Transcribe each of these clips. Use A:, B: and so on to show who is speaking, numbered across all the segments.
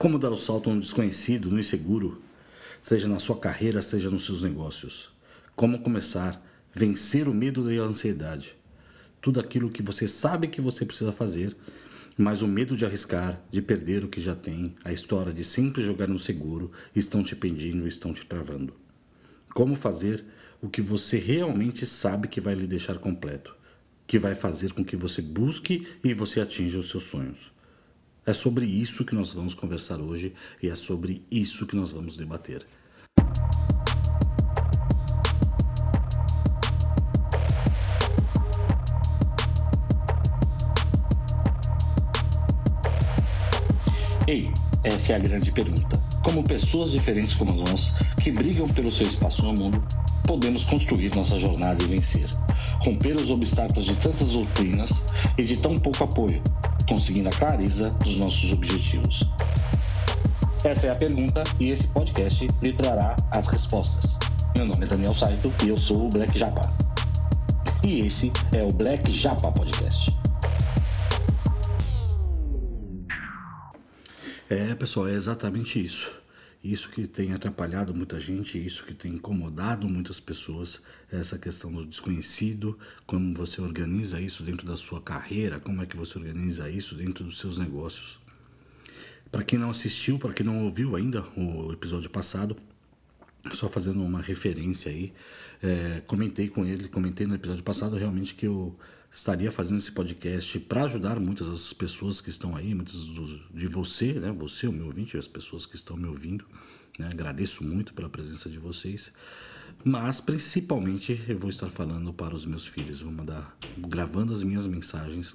A: Como dar o salto no desconhecido, no inseguro, seja na sua carreira, seja nos seus negócios. Como começar, vencer o medo e a ansiedade. Tudo aquilo que você sabe que você precisa fazer, mas o medo de arriscar, de perder o que já tem, a história de sempre jogar no seguro, estão te pedindo, estão te travando. Como fazer o que você realmente sabe que vai lhe deixar completo, que vai fazer com que você busque e você atinja os seus sonhos. É sobre isso que nós vamos conversar hoje e é sobre isso que nós vamos debater. Ei, essa é a grande pergunta. Como pessoas diferentes como nós, que brigam pelo seu espaço no mundo, podemos construir nossa jornada e vencer? Romper os obstáculos de tantas doutrinas e de tão pouco apoio, conseguindo a clareza dos nossos objetivos? Essa é a pergunta e esse podcast lhe trará as respostas. Meu nome é Daniel Saito e eu sou o Black Japa. E esse é o Black Japa Podcast. É, pessoal, é exatamente isso. Isso que tem atrapalhado muita gente, isso que tem incomodado muitas pessoas, essa questão do desconhecido, como você organiza isso dentro da sua carreira, como é que você organiza isso dentro dos seus negócios. Para quem não assistiu, para quem não ouviu ainda o episódio passado, só fazendo uma referência aí, é, comentei com ele, comentei no episódio passado realmente que eu estaria fazendo esse podcast para ajudar muitas das pessoas que estão aí, muitas de você, né? Você, o meu ouvinte, as pessoas que estão me ouvindo. Né? Agradeço muito pela presença de vocês. Mas principalmente eu vou estar falando para os meus filhos. Vou mandar gravando as minhas mensagens,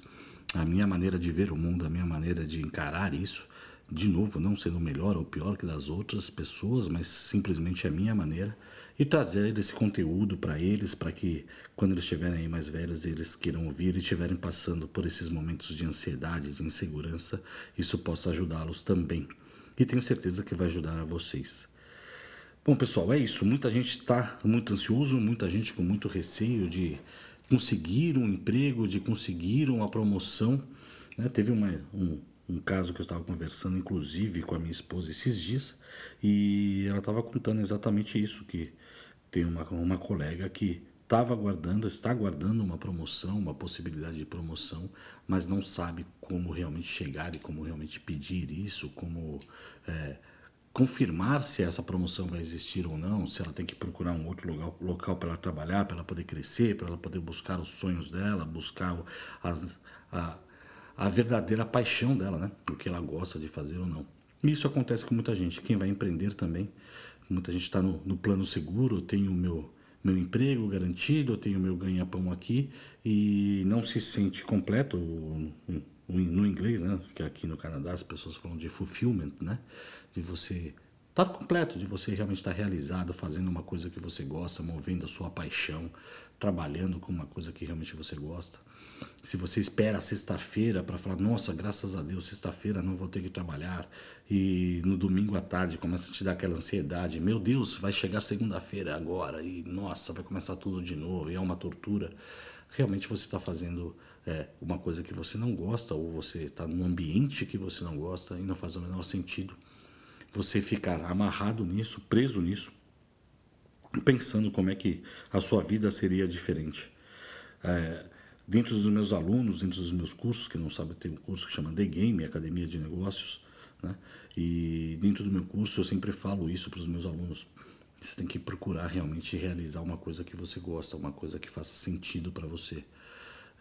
A: a minha maneira de ver o mundo, a minha maneira de encarar isso. De novo, não sendo melhor ou pior que das outras pessoas, mas simplesmente a minha maneira e trazer esse conteúdo para eles, para que quando eles estiverem aí mais velhos, eles queiram ouvir e estiverem passando por esses momentos de ansiedade, de insegurança, isso possa ajudá-los também. E tenho certeza que vai ajudar a vocês. Bom, pessoal, é isso. Muita gente está muito ansioso, muita gente com muito receio de conseguir um emprego, de conseguir uma promoção. Né? Teve uma, um, um caso que eu estava conversando, inclusive, com a minha esposa esses dias, e ela estava contando exatamente isso, que tem uma, uma colega que estava aguardando, está aguardando uma promoção, uma possibilidade de promoção, mas não sabe como realmente chegar e como realmente pedir isso, como é, confirmar se essa promoção vai existir ou não, se ela tem que procurar um outro local, local para ela trabalhar, para ela poder crescer, para ela poder buscar os sonhos dela, buscar as, a, a verdadeira paixão dela, né? O que ela gosta de fazer ou não. Isso acontece com muita gente. Quem vai empreender também, muita gente está no, no, plano seguro, eu tenho o meu, meu emprego garantido, eu tenho o meu ganha-pão aqui e não se sente completo no inglês, né? Que aqui no Canadá as pessoas falam de fulfillment, né? De você estar tá completo, de você realmente estar tá realizado, fazendo uma coisa que você gosta, movendo a sua paixão, trabalhando com uma coisa que realmente você gosta. Se você espera sexta-feira para falar, nossa, graças a Deus, sexta-feira não vou ter que trabalhar, e no domingo à tarde começa a te dar aquela ansiedade, meu Deus, vai chegar segunda-feira agora, e nossa, vai começar tudo de novo, e é uma tortura. Realmente você está fazendo é, uma coisa que você não gosta, ou você está num ambiente que você não gosta, e não faz o menor sentido você ficar amarrado nisso, preso nisso, pensando como é que a sua vida seria diferente. É, dentro dos meus alunos, dentro dos meus cursos, que não sabe, tem um curso que chama The Game, Academia de Negócios, né? E dentro do meu curso eu sempre falo isso para os meus alunos. Você tem que procurar realmente realizar uma coisa que você gosta, uma coisa que faça sentido para você.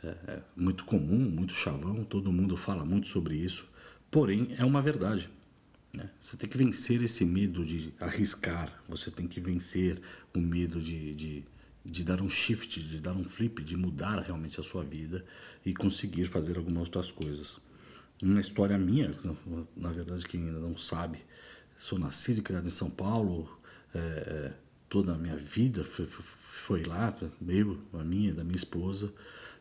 A: É, é muito comum, muito chavão, todo mundo fala muito sobre isso, porém é uma verdade. Né? Você tem que vencer esse medo de arriscar, você tem que vencer o medo de, de, de dar um shift, de dar um flip, de mudar realmente a sua vida e conseguir fazer algumas outras coisas. Uma história minha, na verdade, quem ainda não sabe, sou nascido e criado em São Paulo, é, é toda a minha vida foi, foi lá, eu, a minha, da minha esposa.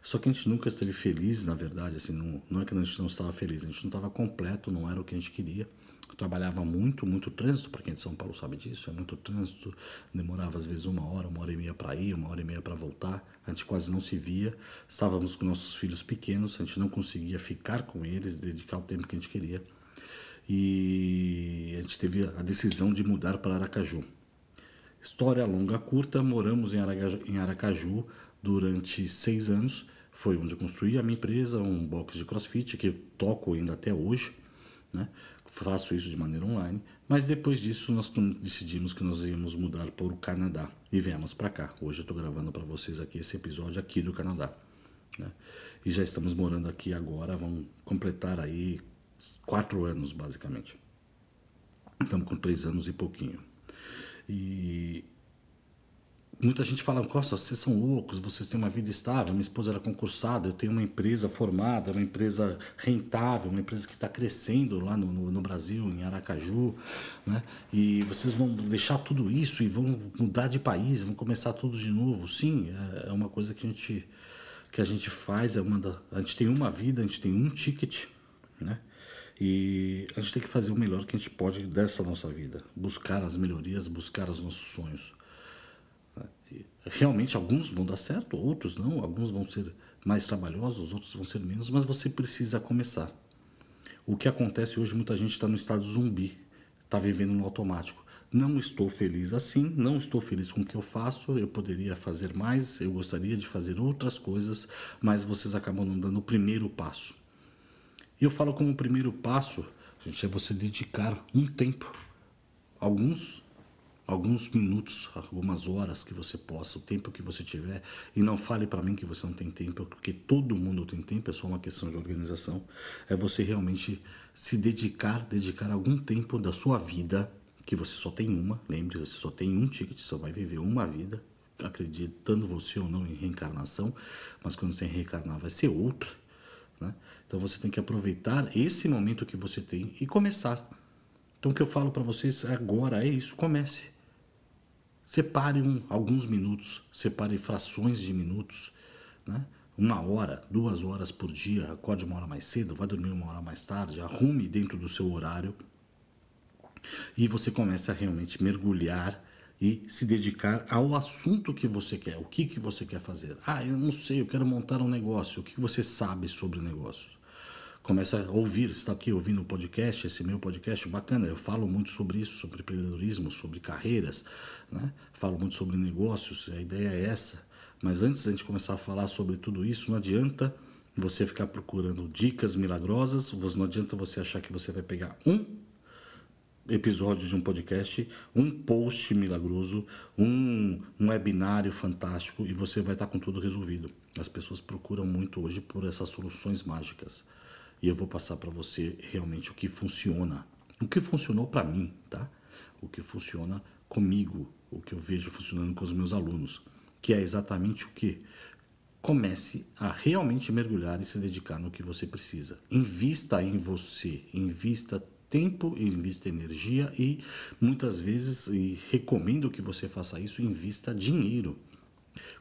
A: Só que a gente nunca esteve feliz, na verdade, assim, não, não é que a gente não estava feliz, a gente não estava completo, não era o que a gente queria. Eu trabalhava muito, muito trânsito, para quem é de São Paulo sabe disso, é muito trânsito, demorava às vezes uma hora, uma hora e meia para ir, uma hora e meia para voltar, a gente quase não se via, estávamos com nossos filhos pequenos, a gente não conseguia ficar com eles, dedicar o tempo que a gente queria. e a gente teve a decisão de mudar para Aracaju. História longa, curta, moramos em Aracaju, em Aracaju durante seis anos. Foi onde eu construí a minha empresa, um box de crossfit que eu toco ainda até hoje. Né? Faço isso de maneira online. Mas depois disso, nós decidimos que nós íamos mudar para o Canadá e viemos para cá. Hoje eu estou gravando para vocês aqui esse episódio aqui do Canadá. Né? E já estamos morando aqui agora, vamos completar aí quatro anos basicamente. Estamos com três anos e pouquinho. E muita gente fala, Costa, vocês são loucos, vocês têm uma vida estável, minha esposa era concursada, eu tenho uma empresa formada, uma empresa rentável, uma empresa que está crescendo lá no, no, no, Brasil, em Aracaju, né? E vocês vão deixar tudo isso e vão mudar de país, vão começar tudo de novo. Sim, é, é uma coisa que a gente que a gente faz, é uma da, a gente tem uma vida, a gente tem um ticket, né? E a gente tem que fazer o melhor que a gente pode dessa nossa vida. Buscar as melhorias, buscar os nossos sonhos. Realmente alguns vão dar certo, outros não. Alguns vão ser mais trabalhosos, outros vão ser menos, mas você precisa começar. O que acontece hoje, muita gente está no estado zumbi, está vivendo no automático. Não estou feliz assim, não estou feliz com o que eu faço, eu poderia fazer mais, eu gostaria de fazer outras coisas, mas vocês acabam não dando o primeiro passo. E eu falo como primeiro passo, gente, é você dedicar um tempo, alguns alguns minutos, algumas horas que você possa, o tempo que você tiver, e não fale para mim que você não tem tempo, porque todo mundo tem tempo, é só uma questão de organização. É você realmente se dedicar, dedicar algum tempo da sua vida, que você só tem uma, lembre, você só tem um ticket, só vai viver uma vida, acreditando você ou não em reencarnação, mas quando você reencarnar vai ser outra né? Então você tem que aproveitar esse momento que você tem e começar. Então o que eu falo para vocês agora é isso: comece. Separe um, alguns minutos, separe frações de minutos, né? uma hora, duas horas por dia, acorde uma hora mais cedo, vai dormir uma hora mais tarde, arrume dentro do seu horário e você começa a realmente mergulhar e se dedicar ao assunto que você quer, o que, que você quer fazer. Ah, eu não sei, eu quero montar um negócio. O que você sabe sobre negócios? Começa a ouvir, está aqui ouvindo o podcast, esse meu podcast, bacana. Eu falo muito sobre isso, sobre empreendedorismo, sobre carreiras, né? falo muito sobre negócios, a ideia é essa. Mas antes da gente começar a falar sobre tudo isso, não adianta você ficar procurando dicas milagrosas, não adianta você achar que você vai pegar um episódio de um podcast, um post milagroso, um, um webinário fantástico e você vai estar com tudo resolvido. As pessoas procuram muito hoje por essas soluções mágicas. E eu vou passar para você realmente o que funciona. O que funcionou para mim, tá? O que funciona comigo, o que eu vejo funcionando com os meus alunos, que é exatamente o que comece a realmente mergulhar e se dedicar no que você precisa. Invista em você, invista tempo, invista energia e muitas vezes, e recomendo que você faça isso, invista dinheiro.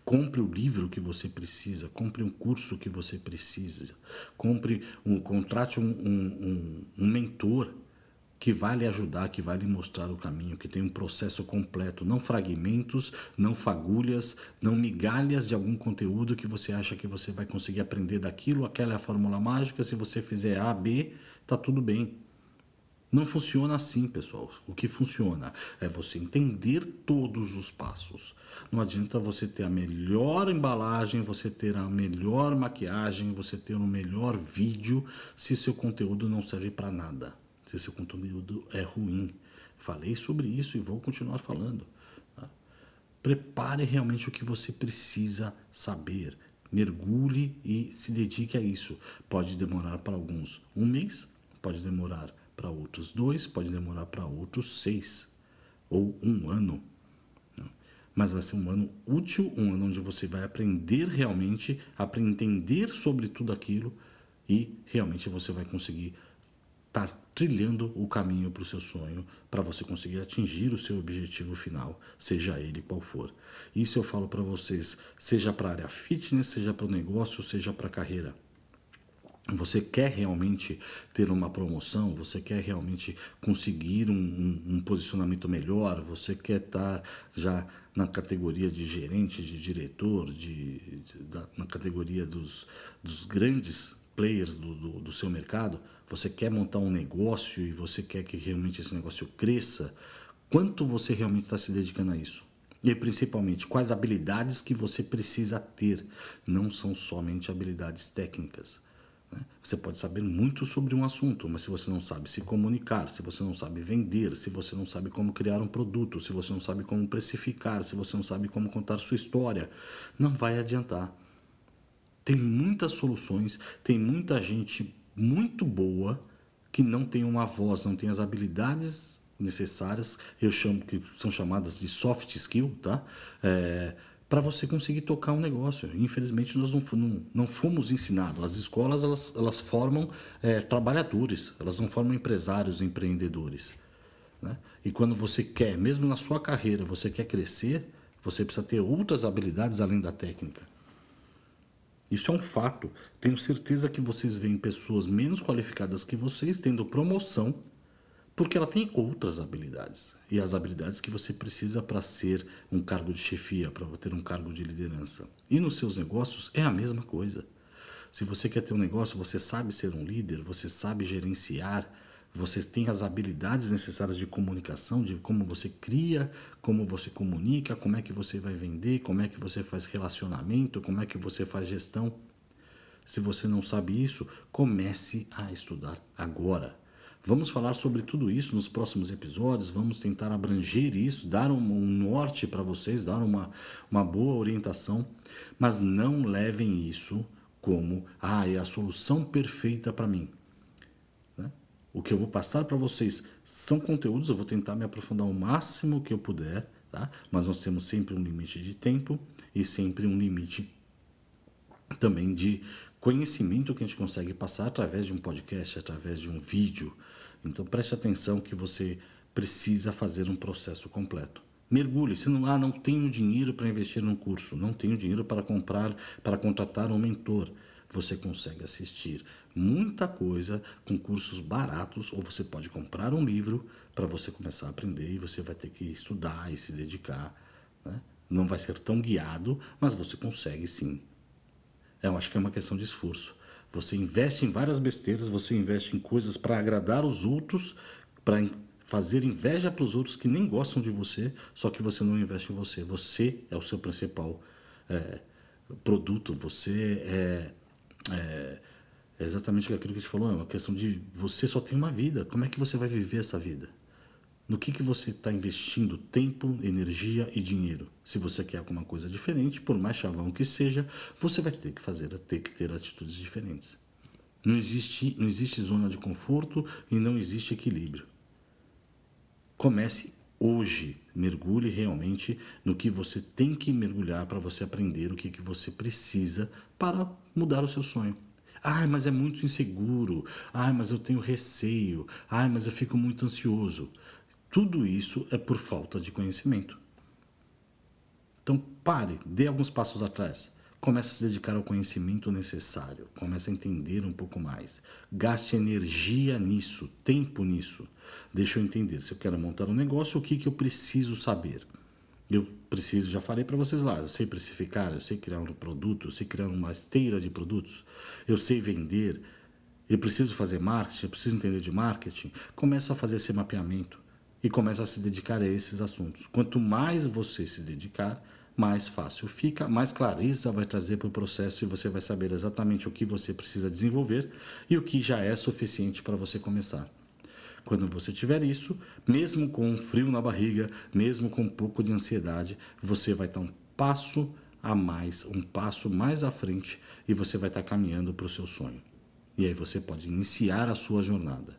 A: Compre o livro que você precisa, compre um curso que você precisa, compre um, contrate um, um, um, mentor que vai lhe ajudar, que vai lhe mostrar o caminho, que tem um processo completo, não fragmentos, não fagulhas, não migalhas de algum conteúdo que você acha que você vai conseguir aprender daquilo, aquela é a fórmula mágica, se você fizer A, B, tá tudo bem. Não funciona assim, pessoal. O que funciona é você entender todos os passos. Não adianta você ter a melhor embalagem, você ter a melhor maquiagem, você ter o melhor vídeo, se seu conteúdo não serve para nada. Se seu conteúdo é ruim. Falei sobre isso e vou continuar falando. Tá? Prepare realmente o que você precisa saber. Mergulhe e se dedique a isso. Pode demorar para alguns um mês, pode demorar para outros dois, pode demorar para outros seis ou um ano. Né? Mas vai ser um ano útil, um ano onde você vai aprender realmente, aprender sobre tudo aquilo e realmente você vai conseguir estar trilhando o caminho para o seu sonho, para você conseguir atingir o seu objetivo final, seja ele qual for. Isso eu falo para vocês, seja para a área fitness, seja para o negócio, seja para a carreira. Você quer realmente ter uma promoção? Você quer realmente conseguir um, um, um, posicionamento melhor? Você quer estar já na categoria de gerente, de diretor, de, de da, na categoria dos, dos grandes players do, do, do seu mercado, você quer montar um negócio e você quer que realmente esse negócio cresça, quanto você realmente está se dedicando a isso? E principalmente, quais habilidades que você precisa ter? Não são somente habilidades técnicas. Né? Você pode saber muito sobre um assunto, mas se você não sabe se comunicar, se você não sabe vender, se você não sabe como criar um produto, se você não sabe como precificar, se você não sabe como contar sua história, não vai adiantar. Tem muitas soluções, tem muita gente muito boa que não tem uma voz, não tem as habilidades necessárias, eu chamo que são chamadas de soft skill, tá? É, para você conseguir tocar um negócio. Infelizmente nós não, não, não fomos ensinados. As escolas elas, elas formam é, trabalhadores, elas não formam empresários, empreendedores. Né? E quando você quer, mesmo na sua carreira, você quer crescer, você precisa ter outras habilidades além da técnica. Isso é um fato. Tenho certeza que vocês veem pessoas menos qualificadas que vocês tendo promoção porque ela tem outras habilidades. E as habilidades que você precisa para ser um cargo de chefia, para ter um cargo de liderança. E nos seus negócios é a mesma coisa. Se você quer ter um negócio, você sabe ser um líder, você sabe gerenciar, você tem as habilidades necessárias de comunicação, de como você cria, como você comunica, como é que você vai vender, como é que você faz relacionamento, como é que você faz gestão. Se você não sabe isso, comece a estudar agora. Vamos falar sobre tudo isso nos próximos episódios, vamos tentar abranger isso, dar um, um norte para vocês, dar uma, uma boa orientação, mas não levem isso como, ah, é a solução perfeita para mim. Né? O que eu vou passar para vocês são conteúdos, eu vou tentar me aprofundar o máximo que eu puder, tá? mas nós temos sempre um limite de tempo e sempre um limite também de conhecimento que a gente consegue passar através de um podcast, através de um vídeo. Então preste atenção que você precisa fazer um processo completo. Mergulhe. Se não, ah, não tenho dinheiro para investir num curso, não tenho dinheiro para comprar, para contratar um mentor. Você consegue assistir muita coisa com cursos baratos, ou você pode comprar um livro para você começar a aprender e você vai ter que estudar e se dedicar. Né? Não vai ser tão guiado, mas você consegue sim eu acho que é uma questão de esforço. Você investe em várias besteiras, você investe em coisas para agradar os outros, para fazer inveja para os outros que nem gostam de você, só que você não investe em você. Você é o seu principal é, produto, você é, é, é exatamente aquilo que a gente falou, é uma questão de você só tem uma vida. Como é que você vai viver essa vida? No que, que você está investindo tempo, energia e dinheiro. Se você quer alguma coisa diferente, por mais chavão que seja, você vai ter que fazer, ter que ter atitudes diferentes. Não existe, não existe zona de conforto e não existe equilíbrio. Comece hoje, mergulhe realmente no que você tem que mergulhar para você aprender o que, que você precisa para mudar o seu sonho. Ai, mas é muito inseguro. Ai, mas eu tenho receio. Ai, mas eu fico muito ansioso. Tudo isso é por falta de conhecimento. Então pare, dê alguns passos atrás. Comece a se dedicar ao conhecimento necessário. Comece a entender um pouco mais. Gaste energia nisso, tempo nisso. Deixa eu entender. Se eu quero montar um negócio, o que, que eu preciso saber? Eu preciso, já falei para vocês lá, eu sei precificar, eu sei criar um produto, eu sei criar uma esteira de produtos, eu sei vender, eu preciso fazer marketing, eu preciso entender de marketing. Começa a fazer esse mapeamento e começa a se dedicar a esses assuntos. Quanto mais você se dedicar, mais fácil fica, mais clareza vai trazer para o processo e você vai saber exatamente o que você precisa desenvolver e o que já é suficiente para você começar. Quando você tiver isso, mesmo com um frio na barriga, mesmo com um pouco de ansiedade, você vai estar um passo a mais, um passo mais à frente e você vai estar caminhando para o seu sonho. E aí você pode iniciar a sua jornada.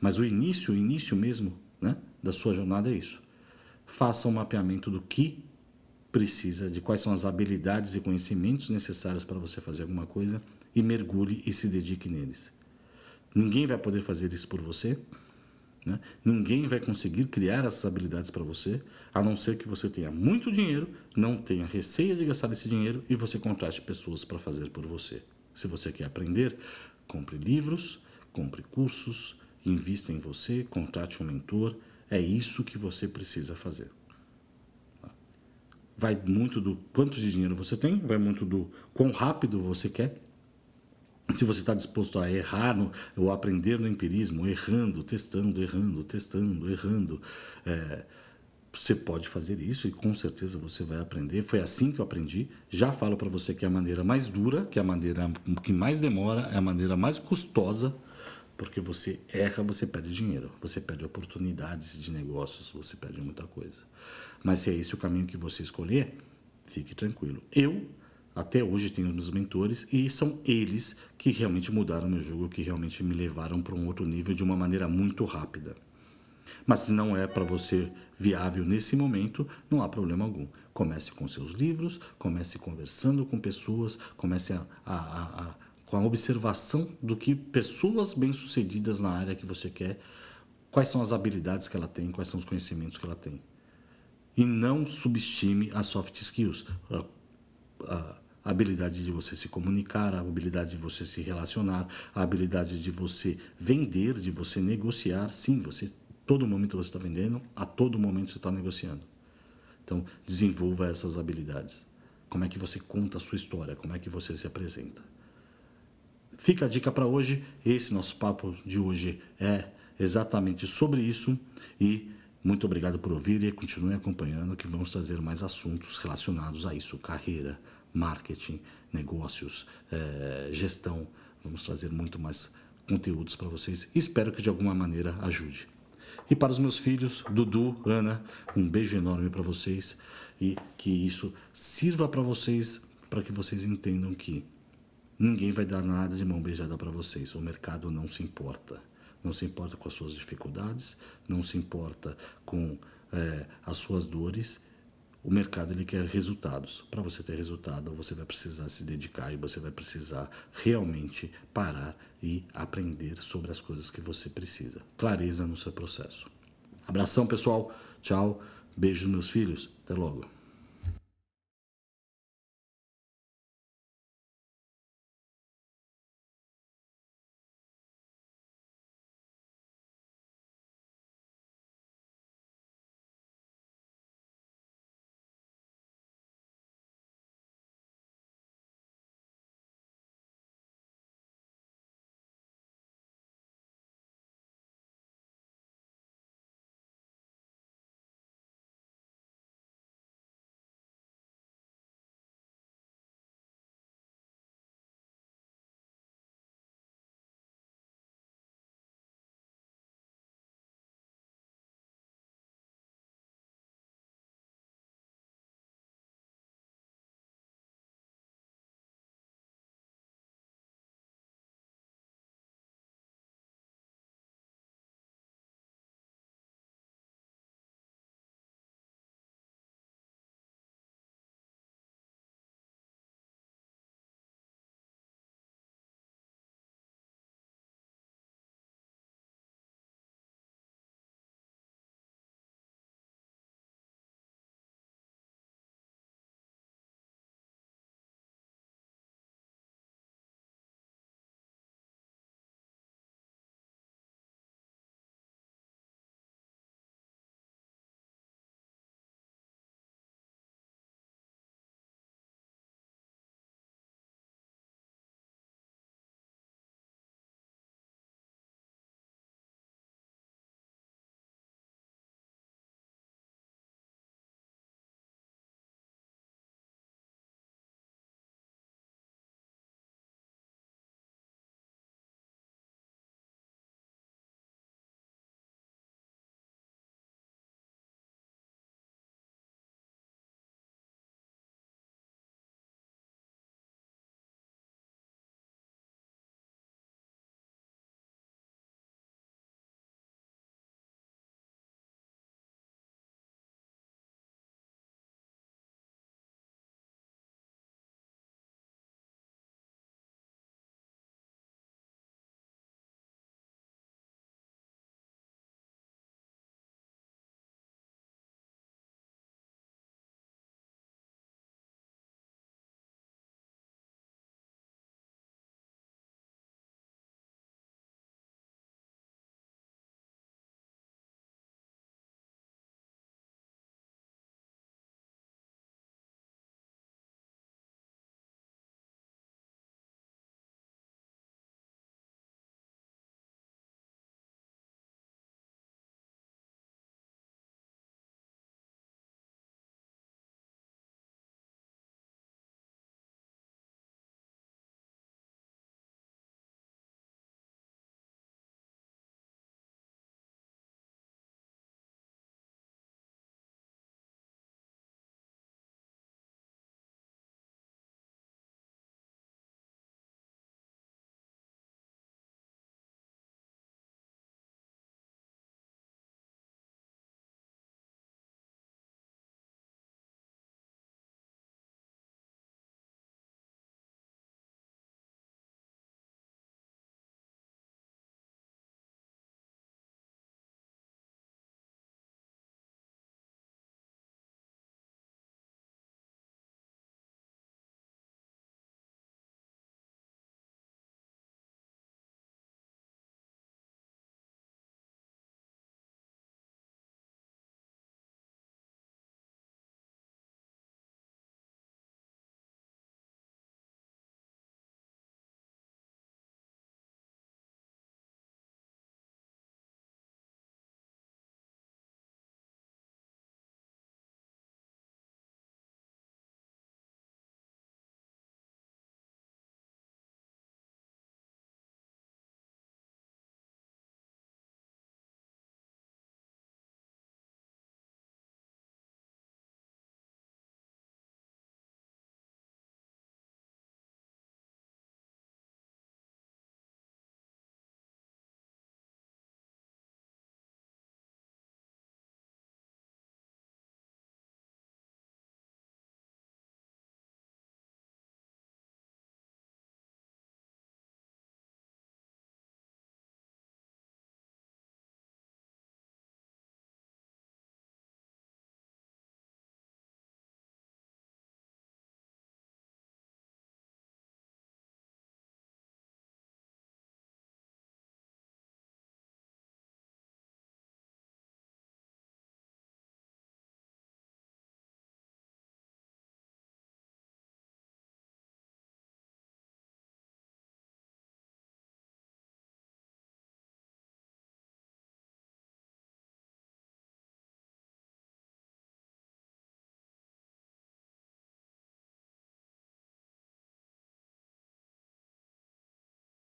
A: Mas o início, o início mesmo, né? Da sua jornada é isso. Faça um mapeamento do que precisa, de quais são as habilidades e conhecimentos necessários para você fazer alguma coisa e mergulhe e se dedique neles. Ninguém vai poder fazer isso por você. Né? Ninguém vai conseguir criar essas habilidades para você, a não ser que você tenha muito dinheiro, não tenha receia de gastar esse dinheiro e você contrate pessoas para fazer por você. Se você quer aprender, compre livros, compre cursos, invista em você, contrate um mentor, é isso que você precisa fazer. Vai muito do quanto de dinheiro você tem, vai muito do quão rápido você quer. se você está disposto a errar no, ou aprender no empirismo, errando, testando, errando, testando, errando, é, você pode fazer isso e com certeza você vai aprender. Foi assim que eu aprendi. Já falo para você que é a maneira mais dura, que é a maneira que mais demora, é a maneira mais custosa, porque você erra, você perde dinheiro, você perde oportunidades de negócios, você perde muita coisa. Mas se é esse o caminho que você escolher, fique tranquilo. Eu até hoje tenho meus mentores e são eles que realmente mudaram meu jogo, que realmente me levaram para um outro nível de uma maneira muito rápida. Mas se não é para você viável nesse momento, não há problema algum. Comece com seus livros, comece conversando com pessoas, comece a, a, a, com a observação do que pessoas bem-sucedidas na área que você quer, quais são as habilidades que ela tem, quais são os conhecimentos que ela tem. E não subestime as soft skills. A, a, habilidade de você se comunicar, a habilidade de você se relacionar, a habilidade de você vender, de você negociar. Sim, você todo momento você está vendendo, a todo momento você está negociando. Então, desenvolva essas habilidades. Como é que você conta a sua história? Como é que você se apresenta? Fica a dica para hoje. Esse nosso papo de hoje é exatamente sobre isso e muito obrigado por ouvir e continue acompanhando que vamos trazer mais assuntos relacionados a isso, carreira, marketing, negócios, é, gestão. Vamos trazer muito mais conteúdos para vocês. Espero que de alguma maneira ajude. E para os meus filhos, Dudu, Ana, um beijo enorme para vocês e que isso sirva para vocês, para que vocês entendam que ninguém vai dar nada de mão beijada para vocês. O mercado não se importa. Não se importa com as suas dificuldades, não se importa com é, as suas dores o mercado ele quer resultados. Para você ter resultado, você vai precisar se dedicar e você vai precisar realmente parar e aprender sobre as coisas que você precisa. Clareza no seu processo. Abração, pessoal. Tchau. Beijo, meus filhos. Até logo.